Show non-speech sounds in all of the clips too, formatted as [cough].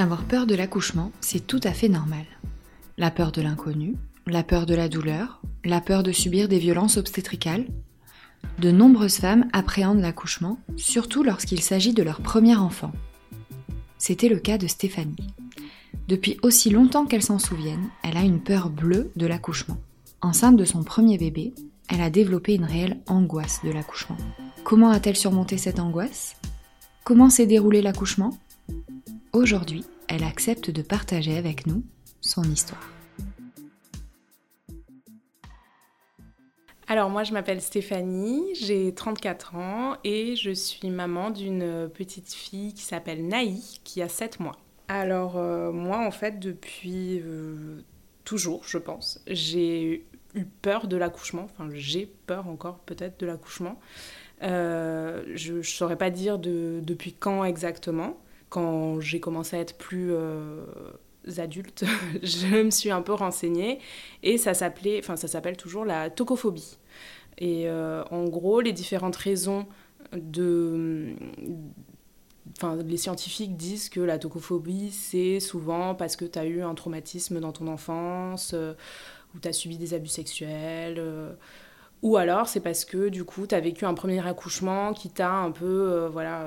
Avoir peur de l'accouchement, c'est tout à fait normal. La peur de l'inconnu, la peur de la douleur, la peur de subir des violences obstétricales. De nombreuses femmes appréhendent l'accouchement, surtout lorsqu'il s'agit de leur premier enfant. C'était le cas de Stéphanie. Depuis aussi longtemps qu'elle s'en souvienne, elle a une peur bleue de l'accouchement. Enceinte de son premier bébé, elle a développé une réelle angoisse de l'accouchement. Comment a-t-elle surmonté cette angoisse? Comment s'est déroulé l'accouchement? Aujourd'hui, elle accepte de partager avec nous son histoire. Alors moi je m'appelle Stéphanie, j'ai 34 ans et je suis maman d'une petite fille qui s'appelle Naï qui a 7 mois. Alors euh, moi en fait depuis euh, toujours je pense, j'ai eu peur de l'accouchement, enfin j'ai peur encore peut-être de l'accouchement. Euh, je ne saurais pas dire de, depuis quand exactement. Quand j'ai commencé à être plus adultes, [laughs] je me suis un peu renseignée et ça s'appelait, enfin ça s'appelle toujours la tocophobie. Et euh, en gros, les différentes raisons de Enfin, les scientifiques disent que la tocophobie, c'est souvent parce que tu as eu un traumatisme dans ton enfance, euh, ou tu as subi des abus sexuels, euh, ou alors c'est parce que du coup, tu as vécu un premier accouchement qui t'a un peu voilà,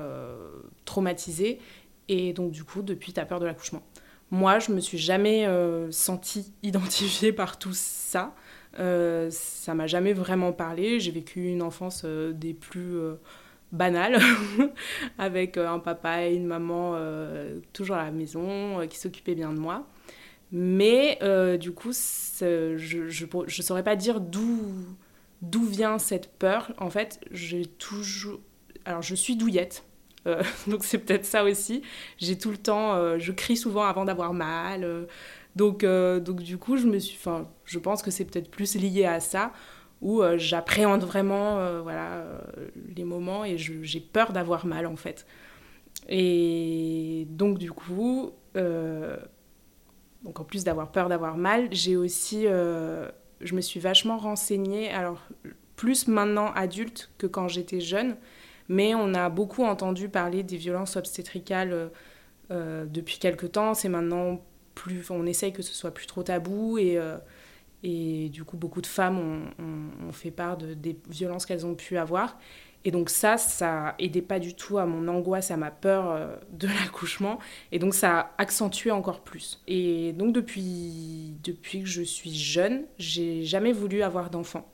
traumatisé, et donc du coup, depuis, tu peur de l'accouchement. Moi, je me suis jamais euh, sentie [laughs] identifiée par tout ça. Euh, ça m'a jamais vraiment parlé. J'ai vécu une enfance euh, des plus euh, banales, [laughs] avec un papa et une maman toujours à la maison, qui s'occupaient bien de moi. Mais du coup, je ne saurais pas dire d'où d'où vient cette peur. En fait, j'ai toujours... Alors, je suis douillette. Euh, [laughs] donc c'est peut-être ça aussi. J'ai tout le temps, euh, je crie souvent avant d'avoir mal. Euh. donc, donc du coup, je me suis, enfin, je pense que c'est peut-être plus lié à ça où j'appréhende vraiment, voilà, les moments et j'ai peur d'avoir mal en fait. Et donc du coup, donc en plus d'avoir peur d'avoir mal, j'ai aussi, je me suis vachement renseignée. Alors plus maintenant adulte que quand j'étais jeune mais on a beaucoup entendu parler des violences obstétricales euh, euh, depuis quelque temps. C'est maintenant plus. On essaye que ce soit plus trop tabou et. Euh, et du coup, beaucoup de femmes ont, fait part de, des violences qu'elles ont pu avoir. Et donc ça, ça aidait pas du tout à mon angoisse, à ma peur de [laughs] l'accouchement. Et donc ça a accentué encore plus. Et donc depuis, depuis que je suis jeune, j'ai jamais voulu avoir d'enfant.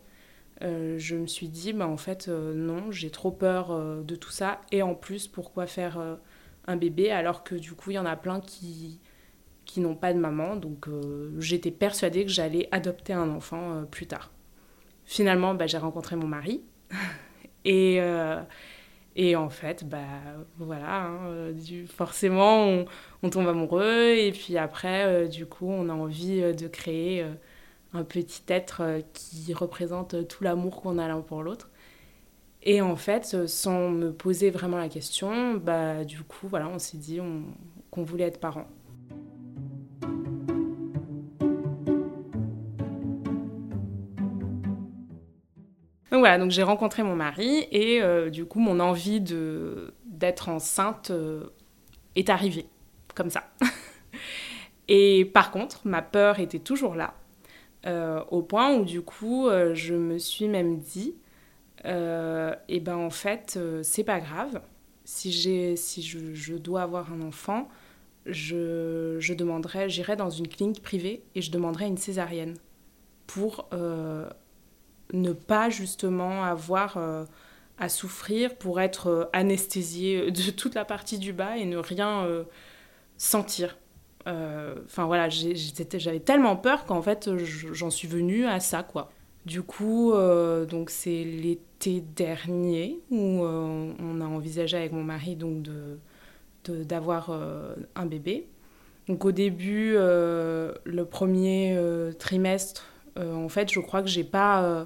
Euh, je me suis dit, bah, en fait, euh, non, j'ai trop peur euh, de tout ça. Et en plus, pourquoi faire un bébé alors que du coup, il y en a plein qui, qui n'ont pas de maman. Donc, j'étais persuadée que j'allais adopter un enfant plus tard. Finalement, bah, j'ai rencontré mon mari. [laughs] et, et en fait, bah, voilà, hein, forcément, on, on, tombe amoureux. Et puis après, du coup, on a envie de créer un petit être euh, qui représente tout l'amour qu'on a l'un pour l'autre. Et en fait, euh, sans me poser vraiment la question, bah, du coup, voilà, on s'est dit qu'on voulait être parents. Donc voilà, donc j'ai rencontré mon mari et euh, du coup, mon envie d'être enceinte est arrivée, comme ça. [laughs] et par contre, ma peur était toujours là. Euh, au point où du coup euh, je me suis même dit euh, et ben en fait c'est pas grave. Si j'ai si je, dois avoir un enfant je, je demanderai j'irai dans une clinique privée et je demanderai une césarienne pour ne pas justement avoir à souffrir pour être anesthésié de toute la partie du bas et ne rien sentir. euh, enfin voilà, j'avais tellement peur qu'en fait j'en suis venue à ça quoi. Du coup, euh, donc c'est l'été dernier où euh, on a envisagé avec mon mari donc de d'avoir un bébé. Donc au début, le premier trimestre, en fait, je crois que j'ai pas,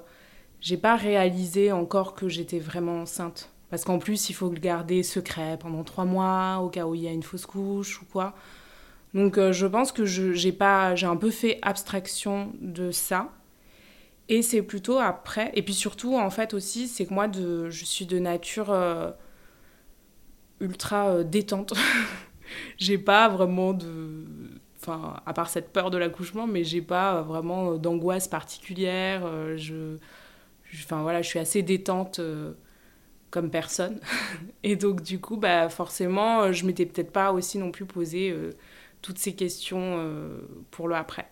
j'ai pas réalisé encore que j'étais vraiment enceinte. Parce qu'en plus, il faut le garder secret pendant trois mois, au cas où il y a une fausse couche ou quoi. Donc je pense que j'ai un peu fait abstraction de ça. Et c'est plutôt après. Et puis surtout, en fait, aussi, c'est que moi, je suis de nature euh, ultra euh, détente. [laughs] j'ai pas vraiment de. Enfin, à part cette peur de l'accouchement, mais j'ai pas vraiment d'angoisse particulière. Euh, je. Enfin, voilà, je suis assez détente comme personne. [laughs] Et donc, du coup, bah, forcément, je m'étais peut-être pas aussi non plus posé toutes ces questions pour le après.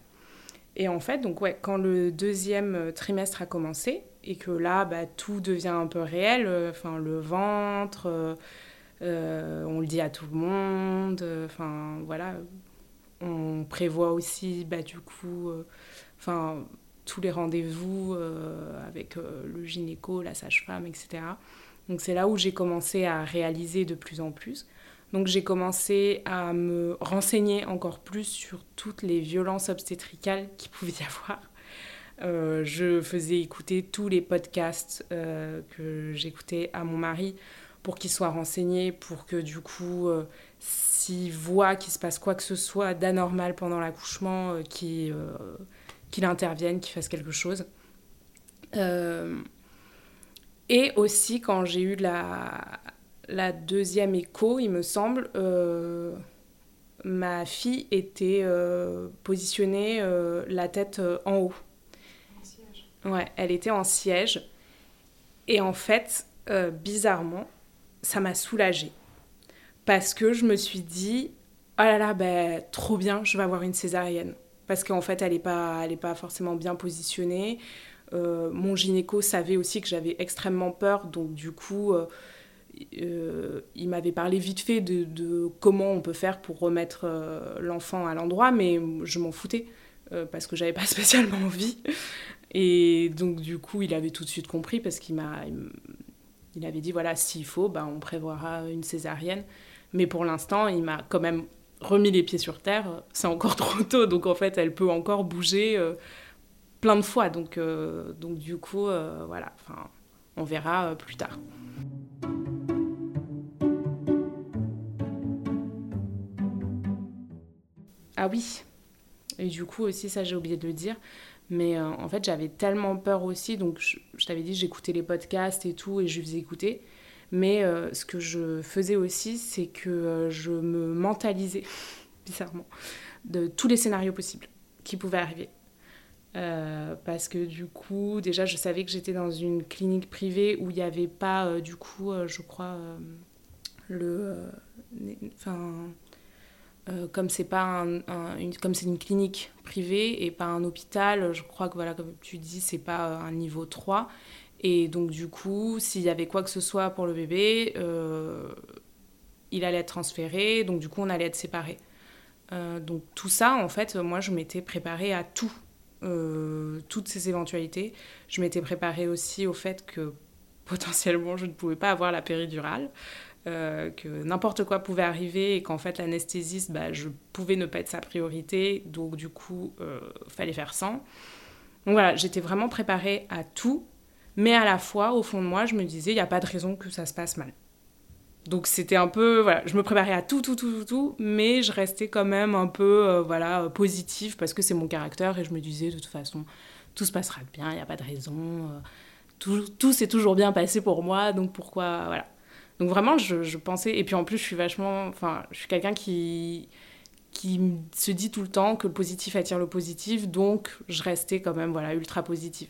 Et en fait, donc ouais, quand le deuxième euh, trimestre a commencé et que là, bah, tout devient un peu réel, euh, enfin le ventre, euh, on le dit à tout le monde, enfin voilà, on prévoit aussi bah, du coup, enfin tous les rendez-vous avec le gynéco, la sage-femme, etc. Donc c'est là où j'ai commencé à réaliser de plus en plus. Donc j'ai commencé à me renseigner encore plus sur toutes les violences obstétricales qu'il pouvait y avoir. Euh, je faisais écouter tous les podcasts euh, que j'écoutais à mon mari pour qu'il soit renseigné, pour que du coup, euh, s'il voit qu'il se passe quoi que ce soit d'anormal pendant l'accouchement, qu'il intervienne, qu'il fasse quelque chose. et aussi quand j'ai eu la, la deuxième écho, il me semble, euh, ma fille était euh, positionnée euh, la tête en haut. En siège. Ouais, elle était en siège. Et en fait, bizarrement, ça m'a soulagée. Parce que je me suis dit, oh là là, ben, trop bien, je vais avoir une césarienne. Parce qu'en fait, elle n'est pas, pas forcément bien positionnée. mon gynéco savait aussi que j'avais extrêmement peur, donc du coup, il m'avait parlé vite fait de, comment on peut faire pour remettre euh, l'enfant à l'endroit, mais je m'en foutais euh, parce que j'avais pas [laughs] spécialement envie. Et donc du coup, il avait tout de suite compris parce qu'il m'a, il avait dit voilà, s'il faut, bah, on prévoira une césarienne. Mais pour l'instant, il m'a quand même remis les pieds sur terre. C'est encore [laughs] trop tôt, donc en fait, elle peut encore bouger plein de fois. Donc, donc du coup, voilà, enfin, on verra plus tard. Ah oui. Et du coup aussi, ça j'ai oublié de le dire. Mais euh, en fait, j'avais tellement peur aussi. Donc je, t'avais dit, j'écoutais les podcasts et tout, et je faisais écouter. Mais euh, ce que je faisais aussi, c'est que euh, je me mentalisais, [laughs] bizarrement, de tous les scénarios possibles qui pouvaient arriver. parce que du coup, déjà, je savais que j'étais dans une clinique privée où il n'y avait pas, du coup, je crois, le... Enfin euh, comme c'est pas une, comme c'est une clinique privée et pas un hôpital, je crois que voilà comme tu dis c'est pas euh, un niveau 3 et donc du coup s'il y avait quoi que ce soit pour le bébé euh, il allait être transféré. Donc du coup on allait être séparés. Donc tout ça en fait moi je m'étais préparée à tout. Toutes ces éventualités. Je m'étais préparée aussi au fait que [laughs] potentiellement je ne pouvais pas avoir la péridurale euh, que n'importe quoi pouvait arriver et qu'en fait l'anesthésiste, bah, je pouvais ne pas être sa priorité, donc du coup, euh, fallait faire sans. Donc voilà, j'étais vraiment préparée à tout, mais à la fois, au fond de moi, je me disais, il n'y a pas de raison que ça se passe mal. Donc c'était un peu, voilà, je me préparais à tout, tout, tout, tout, tout, mais je restais quand même un peu, euh, voilà, positive parce que c'est mon caractère et je me disais, de toute façon, tout se passera bien, il n'y a pas de raison, tout, tout s'est toujours bien passé pour moi, donc pourquoi, voilà. Donc vraiment, je, pensais, et puis en plus, je suis vachement, enfin, je suis quelqu'un qui qui se dit tout le temps que le positif attire le positif, donc je restais quand même, voilà, ultra positive.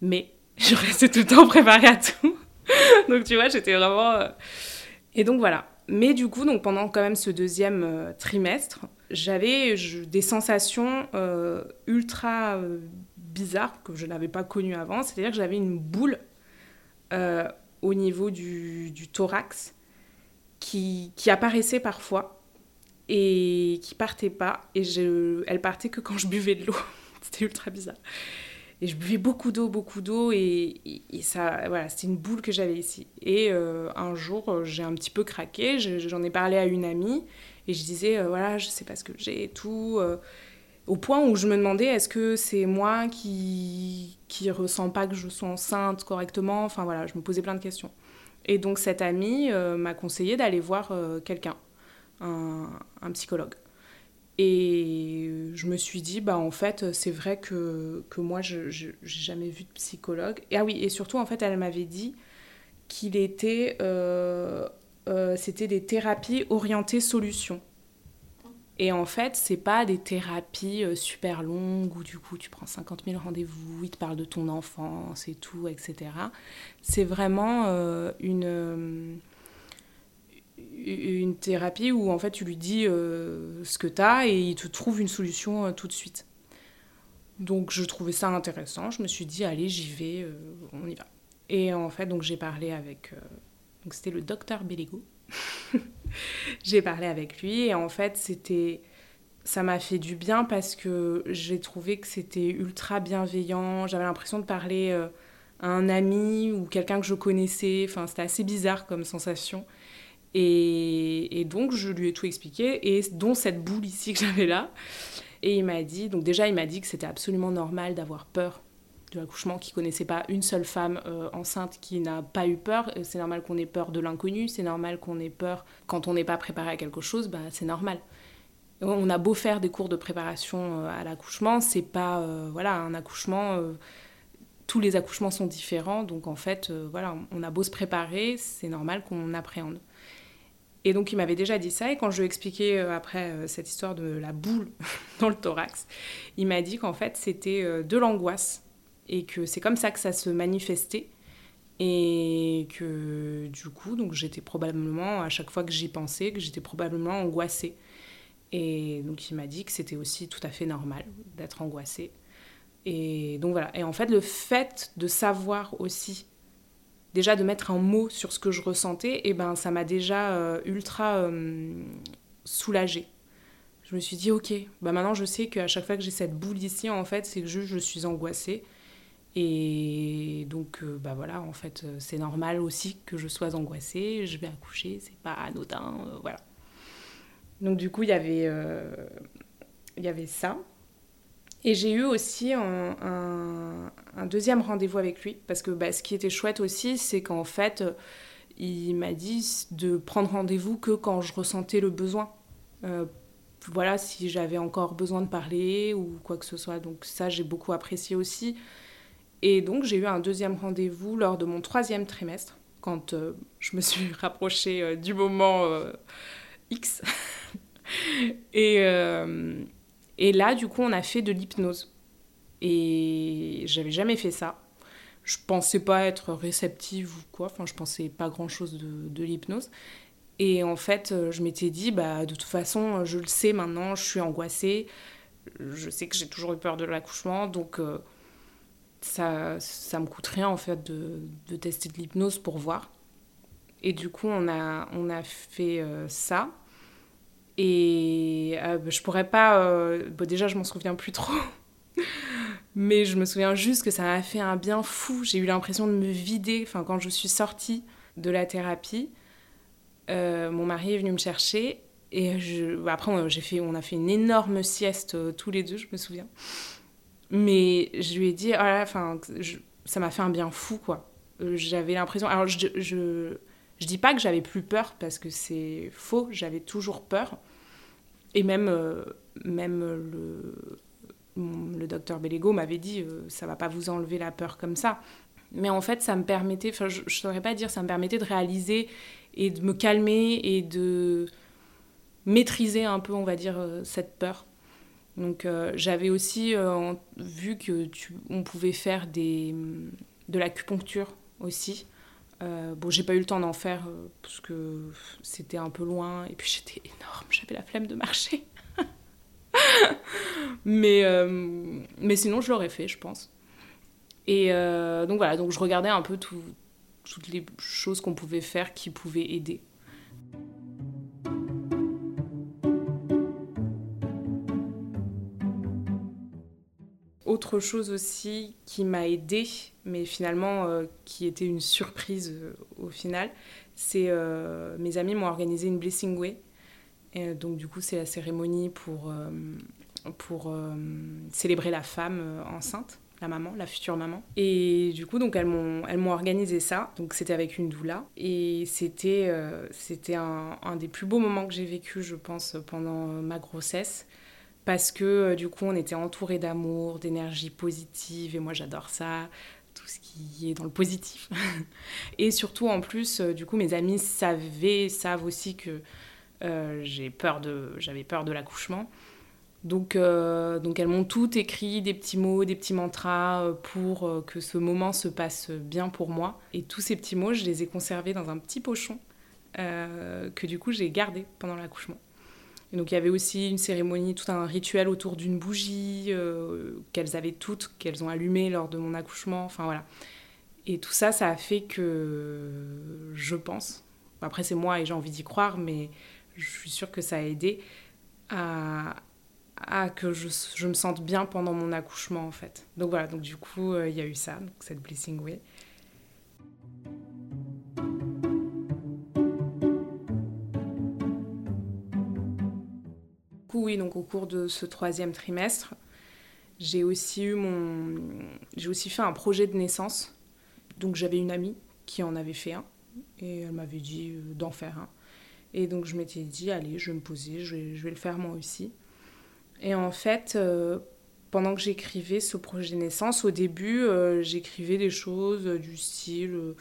Mais [laughs] je restais tout le temps préparée à tout. [laughs] donc tu vois, j'étais vraiment... Euh, et donc voilà. Mais du coup, donc pendant quand même ce deuxième euh, trimestre, j'avais des sensations euh, ultra bizarres que je n'avais pas connues avant. C'est-à-dire que j'avais une boule au niveau du, thorax qui, qui, apparaissait parfois et qui partait pas. Et je, elle partait que quand je buvais de l'eau. [laughs] c'était ultra bizarre. Et je buvais beaucoup d'eau, beaucoup d'eau, et, ça, voilà, c'était une boule que j'avais ici. Et euh, un jour, j'ai un petit peu craqué, j'en ai parlé à une amie, Et je disais, voilà, je sais pas ce que j'ai et tout. Au point où je me demandais, est-ce que c'est moi qui qui ressens pas que je suis enceinte correctement? Enfin voilà, je me posais plein de questions. Et donc cette amie m'a conseillé d'aller voir quelqu'un, un, un psychologue. Et je me suis dit, bah en fait, c'est vrai que, que moi, je n'ai jamais vu de psychologue. Et, ah oui, et surtout, en fait, elle m'avait dit qu'il était... Euh, euh, c'était des thérapies orientées solutions. Et en fait, c'est pas des thérapies euh, super longues où du coup tu prends 50 000 rendez-vous, ils te parlent de ton enfance et tout, etc. C'est vraiment une une thérapie où en fait tu lui dis euh, ce que tu as et il te trouve une solution euh, tout de suite. Donc je trouvais ça intéressant, je me suis dit allez j'y vais, euh, on y va. Et en fait donc j'ai parlé avec donc c'était le docteur Belligo. [laughs] j'ai parlé avec lui et en fait c'était ça m'a fait du bien parce que j'ai trouvé que c'était ultra bienveillant, j'avais l'impression de parler à un ami ou quelqu'un que je connaissais, enfin c'était assez bizarre comme sensation. Et, donc, je lui ai tout expliqué, et dont cette boule ici que j'avais là. Et il m'a dit, donc déjà, il m'a dit que c'était absolument normal d'avoir peur de l'accouchement, qu'il connaissait pas une seule femme euh, enceinte qui n'a pas eu peur. C'est normal qu'on ait peur de l'inconnu, c'est normal qu'on ait peur quand on n'est pas préparé à quelque chose, bah, c'est normal. On a beau faire des cours de préparation euh, à l'accouchement, c'est pas euh, voilà un accouchement. tous les accouchements sont différents, donc en fait, voilà, on a beau se préparer, c'est normal qu'on appréhende. Et donc il m'avait déjà dit ça, et quand je lui ai expliqué euh, après euh, cette histoire de la boule [laughs] dans le thorax, il m'a dit qu'en fait c'était euh, de l'angoisse, et que c'est comme ça que ça se manifestait, et que du coup, donc j'étais probablement, à chaque fois que j'y pensais, que j'étais probablement angoissée. Et donc il m'a dit que c'était aussi tout à fait normal d'être angoissée. Et donc voilà. Et en fait, le fait de savoir aussi déjà de mettre un mot sur ce que je ressentais, et eh ben ça m'a déjà euh, ultra euh, soulagée. Je me suis dit, ok, bah maintenant je sais qu'à chaque fois que j'ai cette boule ici, en fait, c'est que je, je suis angoissée. Et donc, euh, bah voilà, en fait, c'est normal aussi que je sois angoissée. Je vais accoucher, c'est pas anodin, voilà. Donc, du coup, il y avait, y avait ça. Et j'ai eu aussi un, deuxième rendez-vous avec lui, parce que bah, ce qui était chouette aussi, c'est qu'en fait, il m'a dit de prendre rendez-vous que quand je ressentais le besoin. Euh, voilà, si j'avais encore besoin de parler ou quoi que ce soit. Donc ça, j'ai beaucoup apprécié aussi. Et donc, j'ai eu un deuxième rendez-vous lors de mon troisième trimestre, quand euh, je me suis [laughs] rapprochée euh, du moment X. [laughs] et là, du coup, on a fait de l'hypnose. Et j'avais jamais fait ça. Je pensais pas être réceptive ou quoi. Enfin, je pensais pas grand chose de, de l'hypnose. Et en fait, euh, je m'étais dit, bah, de toute façon, je le sais maintenant, je suis angoissée. Je sais que j'ai toujours eu peur de l'accouchement. Donc, euh, ça, ça me coûte rien, en fait, de, de tester de l'hypnose pour voir. Et du coup, on a, on a fait euh, ça. Et euh, bah, je pourrais pas. Euh, déjà, je m'en souviens plus trop. [laughs] Mais je me souviens juste que ça m'a fait un bien fou. J'ai eu l'impression de me vider. Enfin, quand je suis sortie de la thérapie, euh, mon mari est venu me chercher. Et après, j'ai fait... on a fait une énorme sieste tous les deux, je me souviens. Mais je lui ai dit, ah enfin, ça m'a fait un bien fou, quoi. J'avais l'impression. Alors, je, je, je dis pas que j'avais plus peur parce que c'est faux, j'avais toujours peur. Et même, euh, même le, le docteur Bellego m'avait dit euh, ça va pas vous enlever la peur comme ça. Mais en fait, ça me permettait, enfin, je ne saurais pas dire, ça me permettait de réaliser et de me calmer et de maîtriser un peu, on va dire, euh, cette peur. Donc j'avais aussi vu que on pouvait faire des, de l'acupuncture aussi. Euh, bon, j'ai pas eu le temps d'en faire euh, parce que c'était un peu loin et puis [laughs] j'étais énorme, j'avais la flemme de marcher. [laughs] mais, euh, mais sinon, je l'aurais fait, je pense. Et donc voilà, donc je regardais un peu toutes les choses qu'on pouvait faire qui pouvaient aider. Autre chose aussi qui m'a aidée, mais finalement euh, qui était une surprise euh, au final, c'est euh, mes amis m'ont organisé une Blessing Way. Et donc du coup, c'est la cérémonie pour, pour célébrer la femme enceinte la maman, la future maman. Et du coup, donc elles m'ont, elles m'ont organisé ça. Donc c'était avec une doula. Et c'était, c'était un, des plus beaux moments que j'ai vécu, je pense, pendant ma grossesse parce que euh, du coup on était entouré d'amour, d'énergie positive et moi j'adore ça, tout ce qui est dans le positif. [laughs] et surtout en plus, euh, du coup mes amis savaient, savent aussi que euh, j'ai peur de, j'avais peur de l'accouchement. Donc, donc elles m'ont toutes écrit des petits mots, des petits mantras pour que ce moment se passe bien pour moi. Et tous ces petits mots, je les ai conservés dans un petit pochon que du coup j'ai gardé pendant l'accouchement. Donc il y avait aussi une cérémonie, tout un rituel autour d'une bougie euh, qu'elles avaient toutes, qu'elles ont allumé lors de mon accouchement. Enfin voilà. Et tout ça, ça a fait que je pense, après c'est moi et j'ai envie d'y croire, mais je suis sûre que ça a aidé à, que je, me sente bien pendant mon accouchement en fait. Donc voilà, donc du coup euh, il y a eu ça, cette Blessing Way. Oui, donc au cours de ce troisième trimestre, j'ai aussi eu mon, j'ai aussi fait un projet de naissance. Donc j'avais une amie qui en avait fait un et elle m'avait dit euh, d'en faire un. Et donc je m'étais dit allez, je vais me poser, je vais, le faire moi aussi. Et en fait, euh, pendant que j'écrivais ce projet de naissance, au début, euh, j'écrivais des choses du style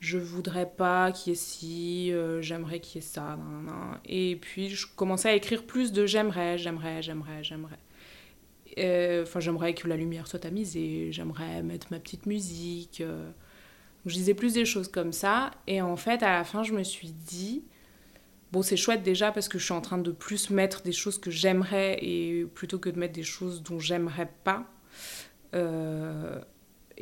je voudrais pas qu'il y ait ci, euh, j'aimerais qu'il y ait ça. Et puis je commençais à écrire plus de j'aimerais, j'aimerais, j'aimerais, j'aimerais. Euh, enfin, j'aimerais que la lumière soit tamisée, j'aimerais mettre ma petite musique. Euh. je disais plus des choses comme ça. Et en fait, à la fin, je me suis dit, bon, c'est chouette déjà parce que je suis en train de plus mettre des choses que j'aimerais et plutôt que de mettre des choses dont j'aimerais pas.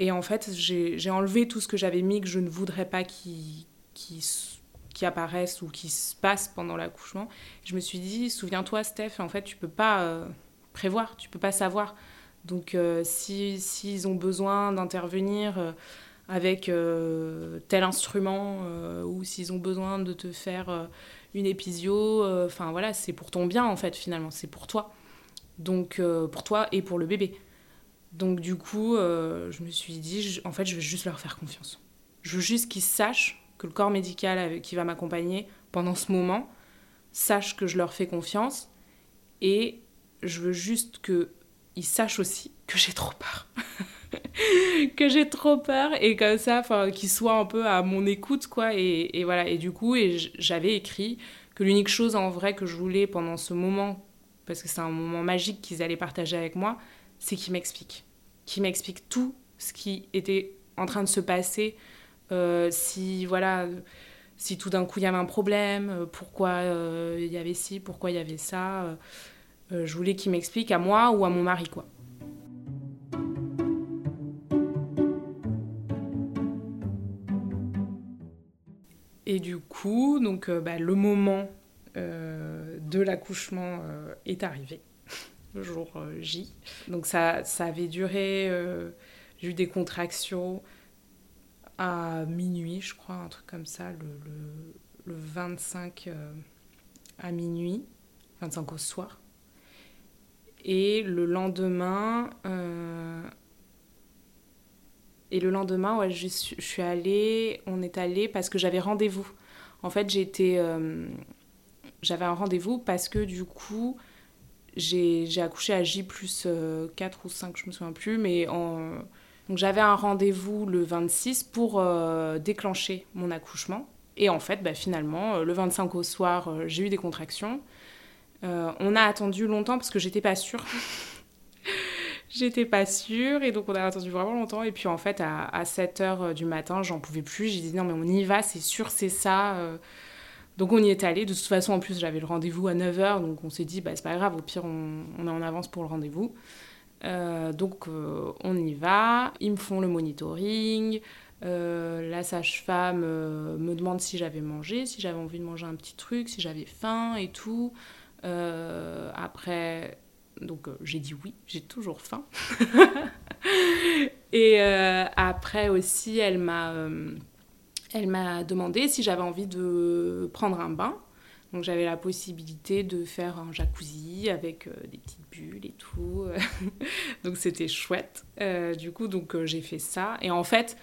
Et en fait, j'ai enlevé tout ce que j'avais mis que je ne voudrais pas qui, qui, apparaisse ou qui se passe pendant l'accouchement. Je me suis dit, souviens-toi, Steph, en fait, tu peux pas euh, prévoir, tu peux pas savoir. Donc, euh, s'ils si, ont besoin d'intervenir euh, avec tel instrument ou s'ils ont besoin de te faire une épisio, enfin voilà, c'est pour ton bien, en fait, finalement, c'est pour toi. Donc, pour toi et pour le bébé. Donc du coup, euh, je me suis dit, en fait, je vais juste leur faire confiance. Je veux juste qu'ils sachent que le corps médical qui va m'accompagner pendant ce moment sache que je leur fais confiance et je veux juste qu'ils sachent aussi que j'ai trop peur. [laughs] que j'ai trop peur et comme ça, qu'ils soient un peu à mon écoute, quoi. Et, et voilà, et du coup, j'avais écrit que l'unique chose en vrai que je voulais pendant ce moment, parce que c'est un moment magique qu'ils allaient partager avec moi, c'est qu'il m'explique. Qu'il m'explique tout ce qui était en train de se passer. Euh, si, voilà, si tout d'un coup il y avait un problème, euh, pourquoi euh, il y avait ci, pourquoi il y avait ça. je voulais qu'il m'explique à moi ou à mon mari, quoi. Et du coup, donc, bah, le moment de l'accouchement est arrivé le jour euh, J. Donc ça, ça avait duré, euh, j'ai eu des contractions à minuit, je crois, un truc comme ça, le, le, 25 euh, à minuit, 25 au soir. Et le lendemain, et le lendemain, je, suis allée, on est allé parce que j'avais rendez-vous. En fait, j'étais, j'avais un rendez-vous parce que du coup, j'ai accouché à J plus 4 euh, ou 5, je me souviens plus, mais donc j'avais un rendez-vous le 26 pour euh, déclencher mon accouchement. Et en fait, bah, finalement, euh, le 25 au soir, j'ai eu des contractions. on a attendu longtemps parce que j'étais pas sûre. [laughs] j'étais pas sûre et donc on a attendu vraiment longtemps. Et puis en fait, à, à 7 h du matin, j'en pouvais plus. J'ai dit non, mais on y va, c'est sûr, c'est ça. Donc on y est allé. De toute façon, en plus, j'avais le rendez-vous à 9h, donc on s'est dit, bah, c'est pas grave, au pire, on, est en avance pour le rendez-vous. Euh, donc euh, on y va, ils me font le monitoring, euh, la sage-femme me demande si j'avais mangé, si j'avais envie de manger un petit truc, si j'avais faim et tout. après, donc j'ai dit oui, j'ai toujours faim. [laughs] et après aussi, elle m'a elle m'a demandé si j'avais envie de prendre un bain. Donc j'avais la possibilité de faire un jacuzzi avec des petites bulles et tout. [laughs] donc c'était chouette. du coup, donc j'ai fait ça. Et en fait,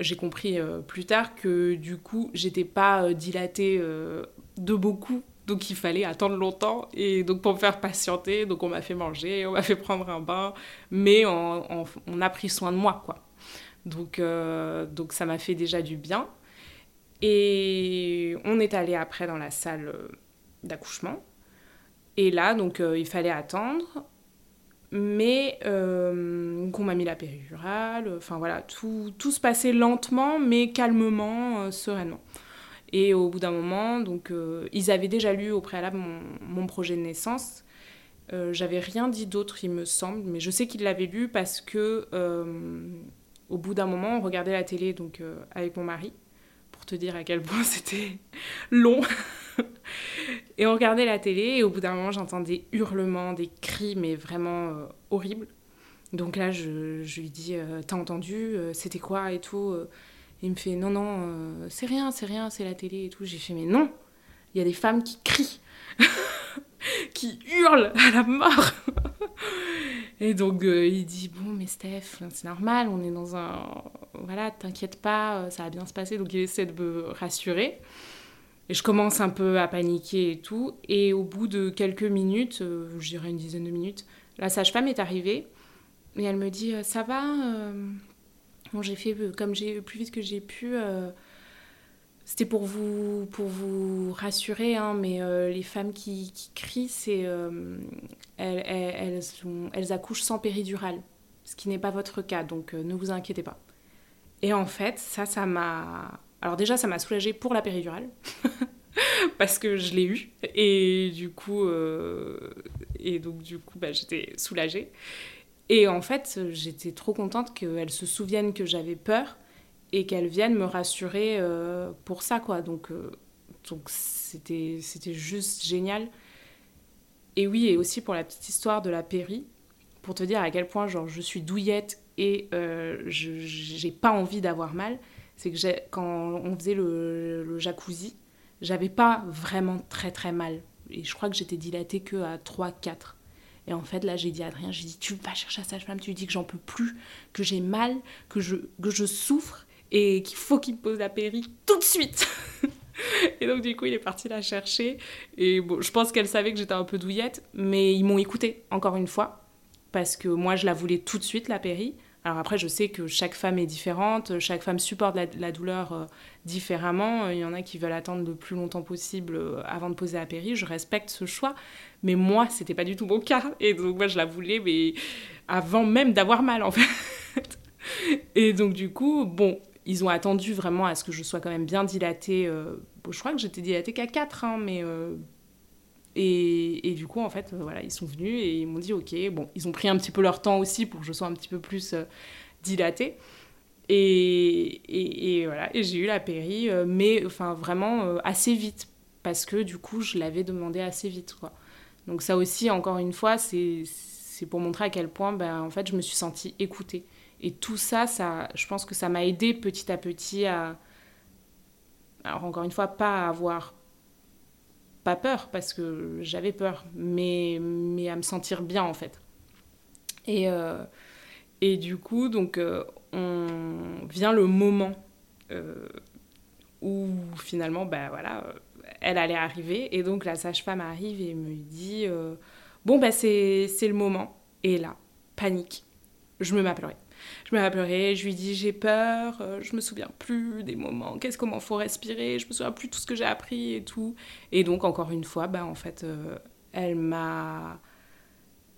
j'ai compris plus tard que du coup, j'étais pas dilatée de beaucoup donc il fallait attendre longtemps et donc pour me faire patienter, donc on m'a fait manger, on m'a fait prendre un bain, mais on, a pris soin de moi quoi. Donc, euh, donc ça m'a fait déjà du bien. Et on est allé après dans la salle d'accouchement. Et là, donc euh, il fallait attendre. Mais euh, qu'on m'a mis la péridurale. Enfin voilà, tout, tout se passait lentement, mais calmement, sereinement. Et au bout d'un moment, donc, euh, ils avaient déjà lu au préalable mon, projet de naissance. Euh, j'avais rien dit d'autre, il me semble, mais je sais qu'ils l'avaient lu parce que euh, au bout d'un moment, on regardait la télé donc avec mon mari pour te dire à quel point [laughs] c'était long. et on regardait la télé et au bout d'un moment, j'entendais des hurlements, des cris, mais vraiment horribles. Donc là, je, lui dis, t'as entendu C'était quoi et tout il me fait non, non, euh, c'est rien, c'est rien, c'est la télé et tout. J'ai fait mais non, il y a des femmes qui crient, [laughs] [laughs] qui hurlent à la mort. [laughs] et donc euh, il dit bon, mais Steph, c'est normal, on est dans un. Voilà, t'inquiète pas, euh, ça va bien se passer. Donc il essaie de me rassurer. Et je commence un peu à paniquer et tout. Et au bout de quelques minutes, je dirais une dizaine de minutes, la sage-femme est arrivée. Et elle me dit Ça va Bon, j'ai fait euh, comme j'ai plus vite que j'ai pu. Euh, c'était pour vous, pour vous rassurer, hein, mais euh, les femmes qui, qui crient, c'est elles, elles, elles, accouchent sans péridurale, ce qui n'est pas votre cas, donc ne vous inquiétez pas. Et en fait, ça, ça m'a. Alors déjà, ça m'a soulagée pour la péridurale, [laughs] parce que je l'ai eu, et du coup, et donc du coup, bah, j'étais soulagée. Et en fait, j'étais trop contente qu'elle se souvienne que j'avais peur et qu'elle vienne me rassurer euh, pour ça, quoi. Donc, euh, donc c'était, c'était juste génial. Et oui, et aussi pour la petite histoire de la péri, pour te dire à quel point genre, je suis douillette et euh, je j'ai pas envie d'avoir mal, c'est que quand on faisait le, le jacuzzi, j'avais pas vraiment très très mal. Et je crois que j'étais dilatée que à 3-4. Et en fait, là, j'ai dit Adrien, j'ai dit, tu vas chercher la sage-femme, tu lui dis que j'en peux plus, que j'ai mal, que je, que je souffre et qu'il faut qu'il pose la péri tout de suite. [laughs] et donc, du coup, il est parti la chercher. Et bon, je pense qu'elle savait que j'étais un peu douillette, mais ils m'ont écouté, encore une fois, parce que moi, je la voulais tout de suite, la péri. Alors après, je sais que chaque femme est différente, chaque femme supporte la, douleur euh, différemment. Il y en a qui veulent attendre le plus longtemps possible euh, avant de poser la péri. Je respecte ce choix, mais moi, c'était pas du tout mon cas. Et donc moi, je la voulais, mais avant même d'avoir mal, en [laughs] fait. Et donc du coup, bon, ils ont attendu vraiment à ce que je sois quand même bien dilatée. Euh, je crois que j'étais dilatée qu'à 4, hein, mais et, du coup, en fait, euh, voilà, ils sont venus et ils m'ont dit, ok, bon, ils ont pris un petit peu leur temps aussi pour que je sois un petit peu plus euh, dilatée. Et, voilà, et j'ai eu la péri, euh, mais enfin vraiment assez vite, parce que du coup, je l'avais demandé assez vite, quoi. Donc ça aussi, encore une fois, c'est pour montrer à quel point, ben, en fait, je me suis sentie écoutée. Et tout ça, ça je pense que ça m'a aidé petit à petit à... Alors encore une fois, pas avoir pas peur parce que j'avais peur, mais, mais à me sentir bien en fait. Et, euh, et du coup, donc, euh, on vient le moment euh, où finalement, ben voilà, elle allait arriver. Et donc la sage-femme arrive et me dit Bon, ben c'est le moment. Et là, panique. Je me mets à pleurer. Je me mets je lui dis j'ai peur, euh, je me souviens plus des moments, qu'est-ce comment faut respirer, je me souviens plus tout ce que j'ai appris et tout. Et donc encore une fois, bah en fait, euh, elle m'a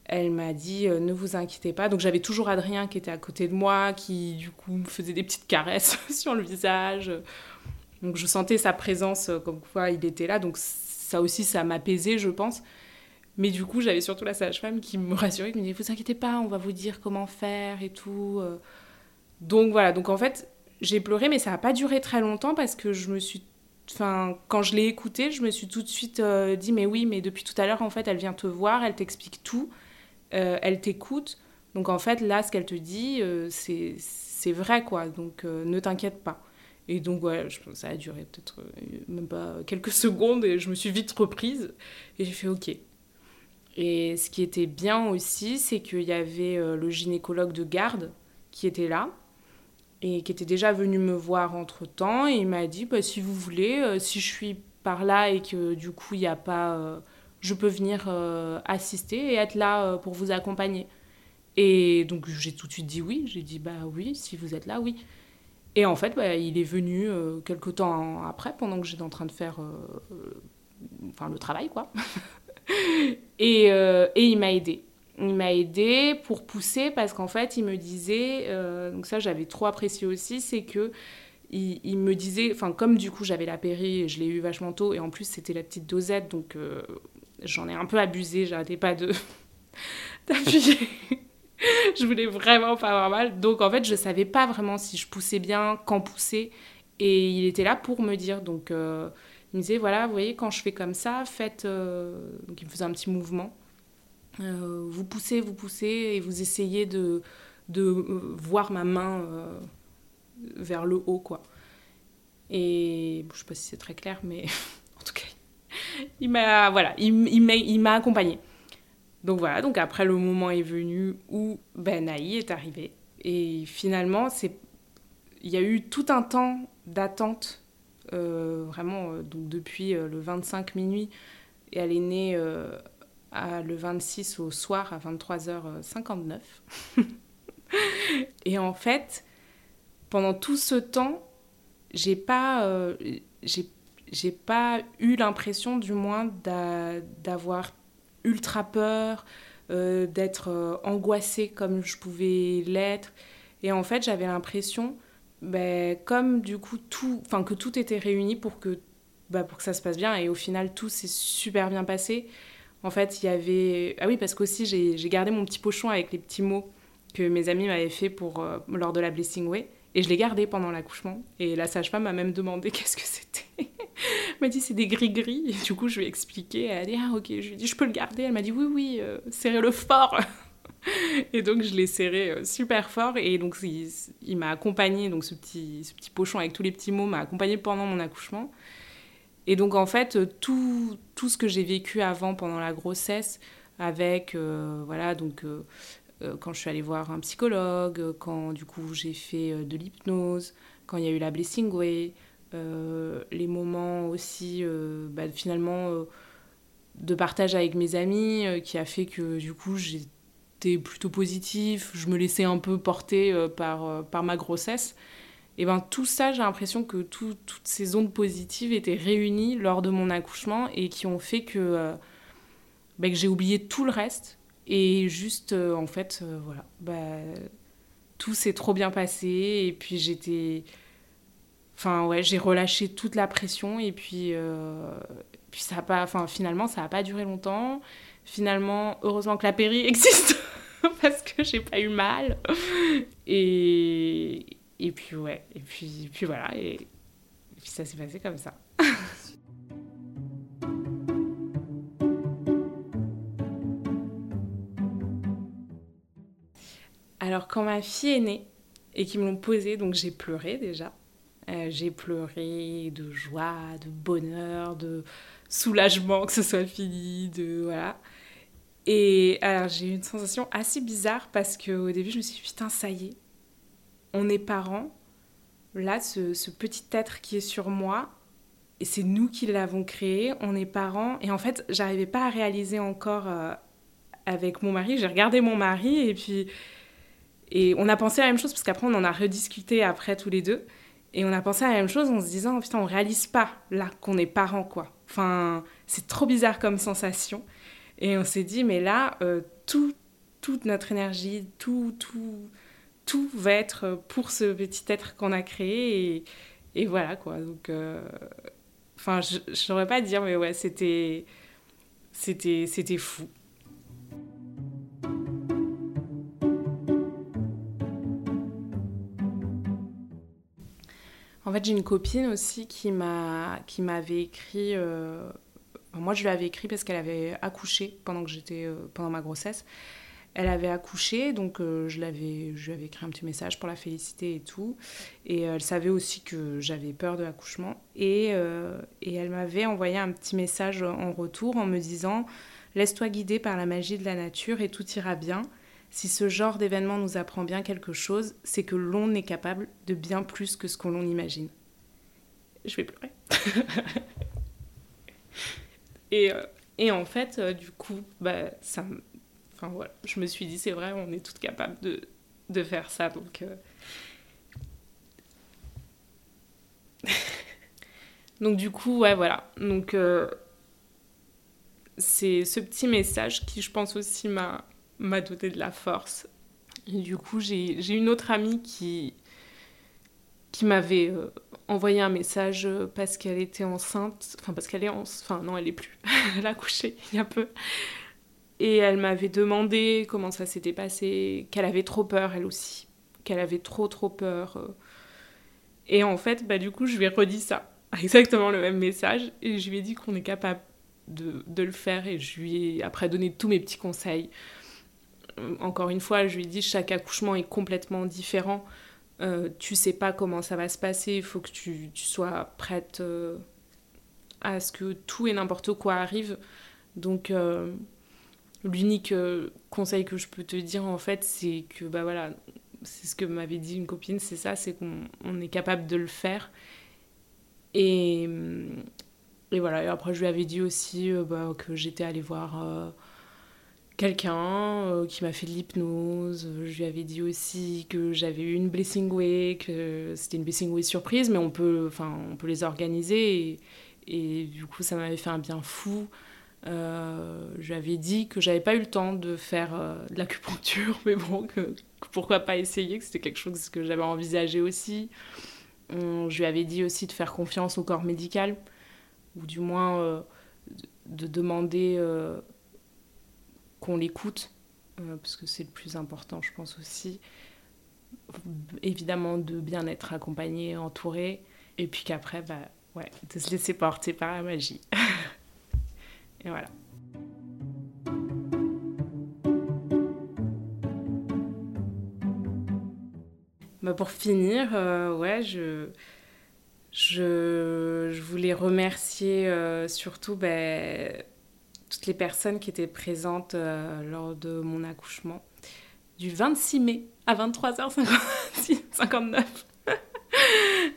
elle m'a dit euh, ne vous inquiétez pas. Donc j'avais toujours Adrien qui était à côté de moi, qui du coup me faisait des petites caresses [laughs] sur le visage. Donc je sentais sa présence comme quoi il était là. Donc ça aussi ça m'apaisait, je pense. Mais du coup, j'avais surtout la sage-femme qui me rassurait, qui me disait Vous inquiétez pas, on va vous dire comment faire et tout. Euh. Donc voilà, donc en fait, j'ai pleuré, mais ça n'a pas duré très longtemps parce que je me suis. Enfin, quand je l'ai écoutée, je me suis tout de suite euh, dit Mais oui, mais depuis tout à l'heure, en fait, elle vient te voir, elle t'explique tout, euh, elle t'écoute. Donc en fait, là, ce qu'elle te dit, c'est vrai, quoi. Donc ne t'inquiète pas. Et donc, voilà, ça a duré peut-être même pas quelques [laughs] secondes et je me suis vite reprise et j'ai fait OK. Et ce qui était bien aussi, c'est qu'il y avait le gynécologue de garde qui était là et qui était déjà venu me voir entre temps et il m'a dit bah, si vous voulez, si je suis par là et que du coup il n'y a pas je peux venir euh, assister et être là euh, pour vous accompagner. Et donc j'ai tout de suite dit oui, j'ai dit bah oui, si vous êtes là, oui. Et en fait, bah, il est venu euh, quelque temps après, pendant que j'étais en train de faire enfin, le travail, quoi. [laughs] [laughs] et, et, il m'a aidé. Il m'a aidé pour pousser parce qu'en fait, il me disait, donc ça j'avais trop apprécié aussi, c'est que il, me disait, enfin comme du coup j'avais la péri, je l'ai eu vachement tôt, et en plus c'était la petite dosette, donc j'en ai un peu abusé, j'arrêtais pas de [laughs] d'appuyer. [laughs] je voulais vraiment pas avoir mal. Donc en fait, je savais pas vraiment si je poussais bien, quand pousser. Et il était là pour me dire. Donc euh, il me disait voilà, vous voyez, quand je fais comme ça, faites. Euh, donc il me faisait un petit mouvement. Euh, vous poussez, vous poussez et vous essayez de, de voir ma main vers le haut, quoi. Et je sais pas si c'est très clair, mais [laughs] en tout cas, il m'a voilà, il, il accompagné. Donc voilà, donc après le moment est venu où Ben est arrivé et finalement c'est il y a eu tout un temps d'attente euh, vraiment euh, donc depuis euh, le 25 minuit et elle est née à, le 26 au soir à 23h59. [laughs] et en fait, pendant tout ce temps, j'ai pas j'ai j'ai pas eu l'impression, du moins, d'avoir ultra peur, euh, d'être euh, angoissée comme je pouvais l'être. Et en fait, j'avais l'impression, ben, comme du coup, tout, enfin, que tout était réuni pour que, bah, pour que ça se passe bien. Et au final, tout s'est super bien passé. En fait, il y avait. Ah oui, parce qu'aussi, j'ai gardé mon petit pochon avec les petits mots que mes amis m'avaient fait pour, euh, lors de la Blessing Way. Et je l'ai gardé pendant l'accouchement. Et la sage-femme m'a même demandé [laughs] qu'est-ce que c'était. Elle m'a dit c'est des gris-gris. Et du coup, je lui ai expliqué. Elle a dit ah ok. Je lui ai dit je peux le garder. Elle m'a dit oui, oui, euh, serrez-le fort. [laughs] et donc, je l'ai serré euh, super fort. Et donc, il, m'a accompagné. Donc, ce petit, ce petit pochon avec tous les petits mots m'a accompagné pendant mon accouchement. Et donc, en fait, tout, tout ce que j'ai vécu avant, pendant la grossesse, avec, euh, voilà, donc euh, quand je suis allée voir un psychologue, quand du coup j'ai fait euh, de l'hypnose, quand il y a eu la Blessing Way, euh, les moments aussi bah, finalement de partage avec mes amis qui a fait que du coup plutôt positif, je me laissais un peu porter par, par ma grossesse. Et ben tout ça, j'ai l'impression que toutes ces ondes positives étaient réunies lors de mon accouchement et qui ont fait que, ben, que j'ai oublié tout le reste et juste, euh, en fait, euh, voilà, bah, tout s'est trop bien passé. Et puis j'étais. Enfin, ouais, j'ai relâché toute la pression. Et puis, euh, puis ça a pas. Enfin, finalement, ça n'a pas duré longtemps. Finalement, heureusement que la péri existe. [laughs] parce que j'ai pas eu mal. Et, et puis, ouais. Et puis, puis voilà. Et, et puis ça s'est passé comme ça. [laughs] Alors quand ma fille est née et qu'ils me l'ont posée, donc j'ai pleuré déjà. Euh, j'ai pleuré de joie, de bonheur, de soulagement que ce soit fini, de voilà. Et alors j'ai eu une sensation assez bizarre parce qu'au début je me suis dit putain ça y est, on est parents. Là, ce, petit être qui est sur moi, et c'est nous qui l'avons créé, on est parents. Et en fait, j'arrivais pas à réaliser encore euh, avec mon mari. J'ai regardé mon mari et puis et on a pensé à la même chose, parce qu'après, on en a rediscuté après tous les deux. Et on a pensé à la même chose en se disant, putain, on réalise pas là qu'on est parents, quoi. Enfin, c'est trop bizarre comme sensation. Et on s'est dit, mais là, euh, tout, toute notre énergie, tout, tout, tout va être pour ce petit être qu'on a créé. Et, et, voilà, quoi. Donc, euh, enfin, je ne saurais pas dire, mais ouais, c'était, c'était, c'était fou. En fait, j'ai une copine aussi qui m'a qui m'avait écrit. Euh, moi, je lui avais écrit parce qu'elle avait accouché pendant que j'étais euh, pendant ma grossesse. Elle avait accouché, donc euh, je, l'avais, je lui avais écrit un petit message pour la féliciter et tout. Et elle savait aussi que j'avais peur de l'accouchement. Et, et elle m'avait envoyé un petit message en retour en me disant Laisse-toi guider par la magie de la nature et tout ira bien. Si ce genre d'événement nous apprend bien quelque chose, c'est que l'on est capable de bien plus que ce qu'on l'on imagine. Je vais pleurer. [laughs] et, euh, et, en fait, euh, du coup, bah, je me suis dit, c'est vrai, on est toutes capables de, faire ça. Donc, euh. [laughs] donc du coup, ouais, voilà. Donc, c'est ce petit message qui, je pense aussi, m'a doté de la force. Du coup, j'ai une autre amie qui, m'avait envoyé un message euh, parce qu'elle était enceinte, enfin parce qu'elle est enceinte, enfin non, elle est plus, [laughs] elle a couché il y a peu. Et elle m'avait demandé comment ça s'était passé, qu'elle avait trop peur elle aussi, qu'elle avait trop trop peur. Euh. Et en fait, bah du coup, je lui ai redit ça, [laughs] exactement le même message, et je lui ai dit qu'on est capable de, de, le faire, et je lui ai après donné tous mes petits conseils encore une fois, je lui dis chaque accouchement est complètement différent. Euh, tu sais pas comment ça va se passer, il faut que tu, sois prête euh, à ce que tout et n'importe quoi arrive. Donc, euh, l'unique conseil que je peux te dire, en fait, c'est que, bah voilà, c'est ce que m'avait dit une copine, c'est ça, c'est qu'on est capable de le faire. Et, et voilà, et après, je lui avais dit aussi bah, que j'étais allée voir quelqu'un euh, qui m'a fait de l'hypnose. Je lui avais dit aussi que j'avais eu une blessing way, que c'était une blessing way surprise, mais on peut, enfin, on peut les organiser. Et, du coup, ça m'avait fait un bien fou. Euh, je lui avais dit que j'avais pas eu le temps de faire euh, de l'acupuncture, [laughs] mais bon, pourquoi pas essayer, que c'était quelque chose que j'avais envisagé aussi. je lui avais dit aussi de faire confiance au corps médical, ou du moins de demander qu'on l'écoute, euh, parce que c'est le plus important, je pense aussi. Évidemment, de bien être accompagné, entouré, et puis qu'après, bah, ouais, de se laisser porter par la magie. [laughs] et voilà. Bah pour finir, euh, je, voulais remercier euh, surtout bah, toutes les personnes qui étaient présentes euh, lors de mon accouchement du 26 mai à 23h59.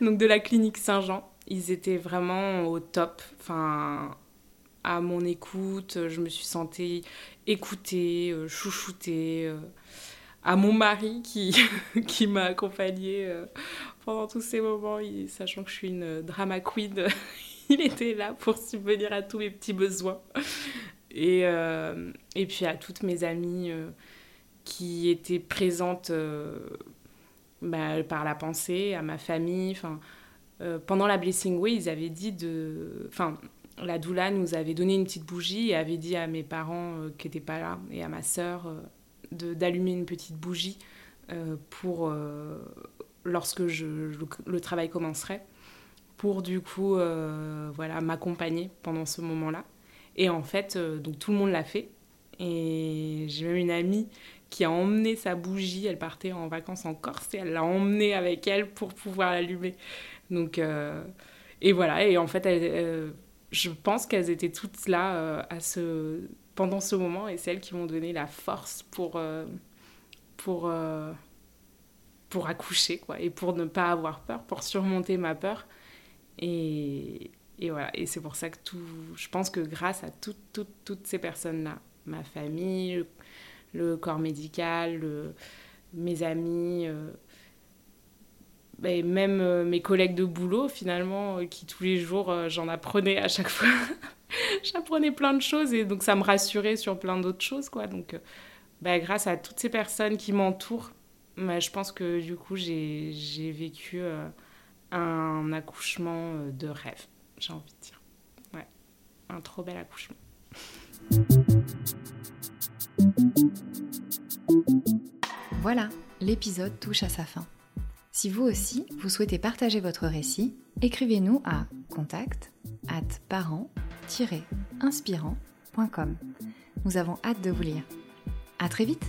[laughs] Donc de la clinique Saint-Jean. Ils étaient vraiment au top. Enfin, à mon écoute, je me suis sentie écoutée, euh, chouchoutée. Euh, à mon mari qui, [laughs] qui m'a accompagnée pendant tous ces moments, sachant que je suis une drama queen, [laughs] [laughs] il était là pour subvenir à tous mes petits besoins. Et, euh, et puis à toutes mes amies euh, qui étaient présentes euh, bah, par la pensée, à ma famille. Pendant la Blessing Way, ils avaient dit de. Enfin, la doula nous avait donné une petite bougie et avait dit à mes parents qui n'étaient pas là et à ma sœur d'allumer une petite bougie pour lorsque le, travail commencerait pour du coup voilà m'accompagner pendant ce moment-là et en fait, euh, donc tout le monde l'a fait. Et j'ai même une amie qui a emmené sa bougie. Elle partait en vacances en Corse et elle l'a emmenée avec elle pour pouvoir l'allumer. Donc, euh, et voilà. Et en fait, euh, je pense qu'elles étaient toutes là à ce, pendant ce moment et c'est elles qui m'ont donné la force pour, pour, pour accoucher quoi, et pour ne pas avoir peur, pour surmonter ma peur. Et, et voilà, et c'est pour ça que tout, je pense que grâce à toutes, toutes, toutes ces personnes-là, ma famille, le, corps médical, mes amis, euh, et même euh, mes collègues de boulot finalement, euh, qui tous les jours, j'en apprenais à chaque fois. [laughs] J'apprenais plein de choses et donc ça me rassurait sur plein d'autres choses. quoi. Donc bah, grâce à toutes ces personnes qui m'entourent, bah, je pense que du coup j'ai vécu un accouchement de rêve j'ai envie de dire. Ouais, un trop bel accouchement. Voilà, l'épisode touche à sa fin. Si vous aussi, vous souhaitez partager votre récit, écrivez-nous à contact at parent-inspirant.com. Nous avons hâte de vous lire. À très vite